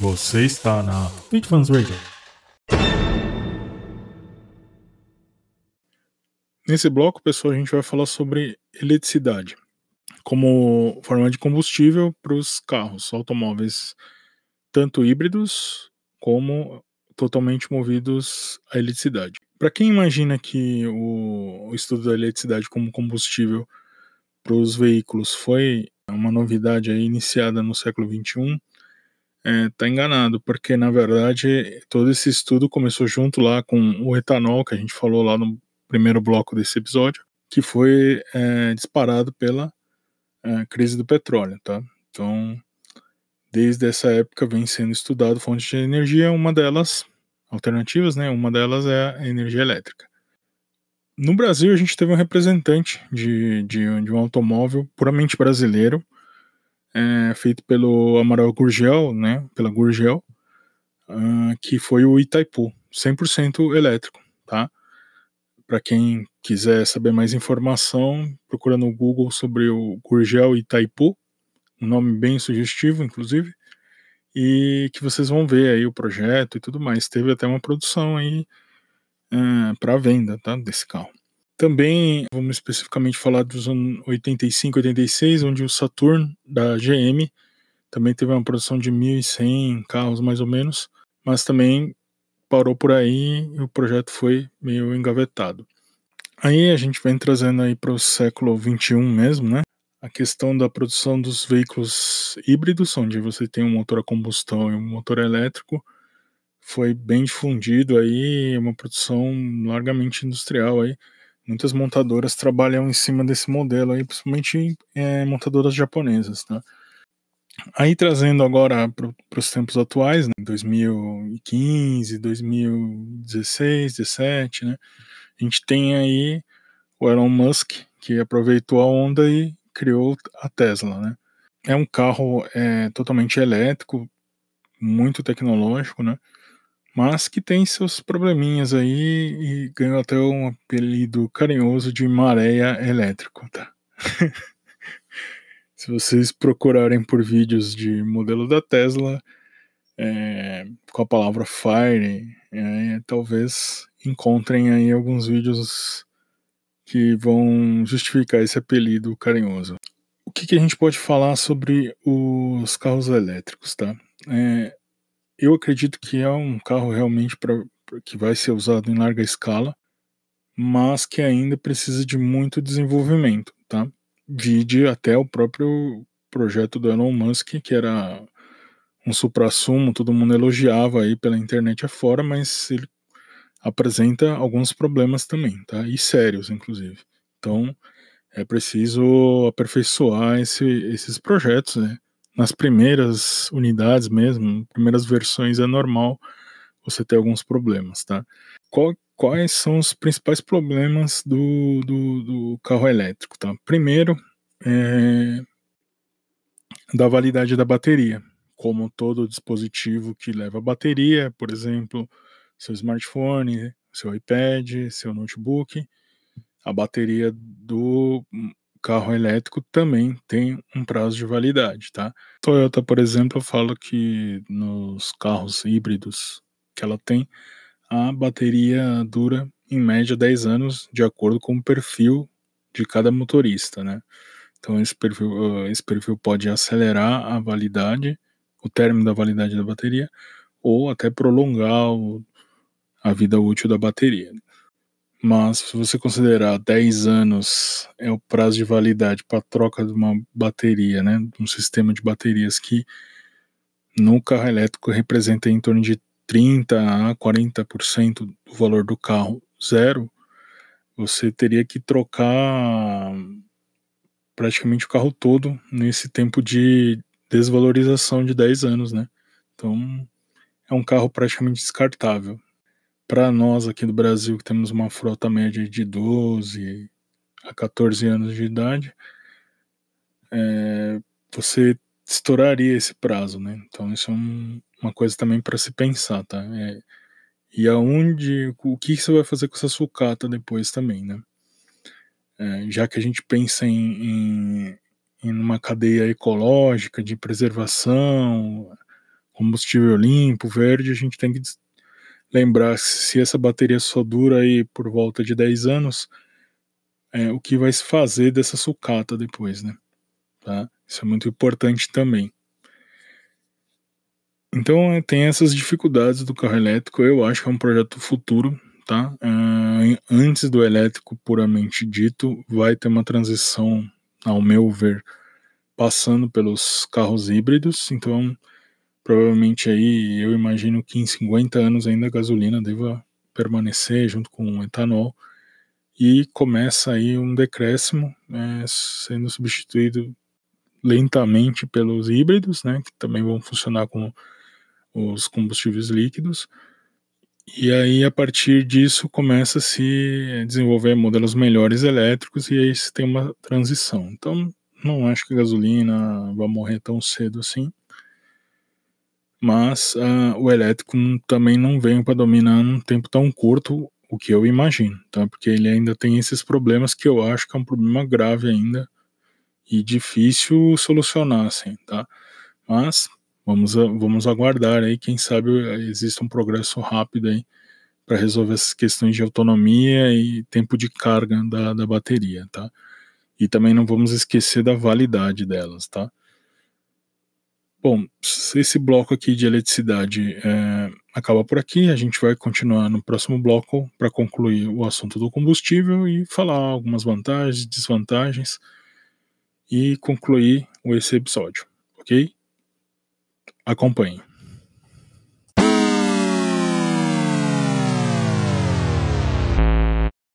Você está na Bitfans Radio. Nesse bloco, pessoal, a gente vai falar sobre eletricidade como forma de combustível para os carros, automóveis, tanto híbridos como totalmente movidos a eletricidade. Para quem imagina que o, estudo da eletricidade como combustível para os veículos foi uma novidade iniciada no século XXI, está é, tá enganado, porque na verdade todo esse estudo começou junto lá com o etanol, que a gente falou lá no primeiro bloco desse episódio, que foi é, disparado pela é, crise do petróleo, tá? Então, desde essa época vem sendo estudado fontes de energia, uma delas, alternativas, né? Uma delas é a energia elétrica. No Brasil, a gente teve um representante de, de, de um automóvel puramente brasileiro, é, feito pelo Amaral Gurgel, né? Pela Gurgel, uh, que foi o Itaipu, 100% elétrico, tá? Para quem quiser saber mais informação, procura no Google sobre o Gurgel Itaipu, um nome bem sugestivo, inclusive, e que vocês vão ver aí o projeto e tudo mais. Teve até uma produção aí uh, para venda, tá, desse carro. Também vamos especificamente falar dos anos 85, 86, onde o Saturn da GM também teve uma produção de 1.100 carros mais ou menos, mas também parou por aí e o projeto foi meio engavetado. Aí a gente vem trazendo aí para o século 21 mesmo, né? A questão da produção dos veículos híbridos, onde você tem um motor a combustão e um motor elétrico, foi bem difundido aí, uma produção largamente industrial aí. Muitas montadoras trabalham em cima desse modelo aí, principalmente é, montadoras japonesas, tá? Aí trazendo agora para os tempos atuais, né, 2015, 2016, 17, né, a gente tem aí o Elon Musk que aproveitou a onda e criou a Tesla, né? É um carro é, totalmente elétrico, muito tecnológico, né? Mas que tem seus probleminhas aí e ganhou até um apelido carinhoso de maréia elétrico, tá? Se vocês procurarem por vídeos de modelo da Tesla é, com a palavra Fire, é, talvez encontrem aí alguns vídeos que vão justificar esse apelido carinhoso. O que, que a gente pode falar sobre os carros elétricos, tá? É, eu acredito que é um carro realmente pra, que vai ser usado em larga escala, mas que ainda precisa de muito desenvolvimento, tá? vide até o próprio projeto do Elon Musk, que era um supra-sumo, todo mundo elogiava aí pela internet afora, mas ele apresenta alguns problemas também, tá? E sérios, inclusive. Então, é preciso aperfeiçoar esse, esses projetos, né? Nas primeiras unidades mesmo, primeiras versões é normal você ter alguns problemas, tá? Qual, quais são os principais problemas do, do, do carro elétrico. Tá? Primeiro, é, da validade da bateria. Como todo dispositivo que leva bateria, por exemplo, seu smartphone, seu iPad, seu notebook, a bateria do carro elétrico também tem um prazo de validade, tá? Toyota, por exemplo, fala que nos carros híbridos que ela tem, a bateria dura em média 10 anos, de acordo com o perfil de cada motorista, né? Então esse perfil, esse perfil pode acelerar a validade, o término da validade da bateria, ou até prolongar o, a vida útil da bateria. Mas se você considerar 10 anos é o prazo de validade para troca de uma bateria, né, de um sistema de baterias que no carro elétrico representa em torno de 30 a 40% do valor do carro zero, você teria que trocar praticamente o carro todo nesse tempo de desvalorização de 10 anos, né? Então, é um carro praticamente descartável. Para nós aqui do Brasil, que temos uma frota média de 12 a 14 anos de idade, é, você estouraria esse prazo, né? Então, isso é um, uma coisa também para se pensar, tá? É, e aonde, o que você vai fazer com essa sucata depois também, né? É, já que a gente pensa em, em, em uma cadeia ecológica de preservação, combustível limpo, verde, a gente tem que lembrar se essa bateria só dura aí por volta de 10 anos, é, o que vai se fazer dessa sucata depois, né? Tá? Isso é muito importante também. Então é, tem essas dificuldades do carro elétrico. Eu acho que é um projeto futuro, tá? Uh, antes do elétrico puramente dito, vai ter uma transição, ao meu ver, passando pelos carros híbridos. Então, provavelmente aí eu imagino que em 50 anos ainda a gasolina deva permanecer junto com o etanol e começa aí um decréscimo, é, sendo substituído lentamente pelos híbridos, né, que também vão funcionar com os combustíveis líquidos. E aí, a partir disso, começa a se desenvolver modelos melhores elétricos e aí se tem uma transição. Então, não acho que a gasolina vai morrer tão cedo assim. Mas uh, o elétrico também não vem para dominar num tempo tão curto, o que eu imagino, tá? Porque ele ainda tem esses problemas que eu acho que é um problema grave ainda e difícil solucionar, assim, tá? Mas Vamos, vamos aguardar aí, quem sabe exista um progresso rápido aí para resolver essas questões de autonomia e tempo de carga da, da bateria, tá? E também não vamos esquecer da validade delas, tá? Bom, esse bloco aqui de eletricidade é, acaba por aqui. A gente vai continuar no próximo bloco para concluir o assunto do combustível e falar algumas vantagens, desvantagens e concluir esse episódio, ok? Acompanhe.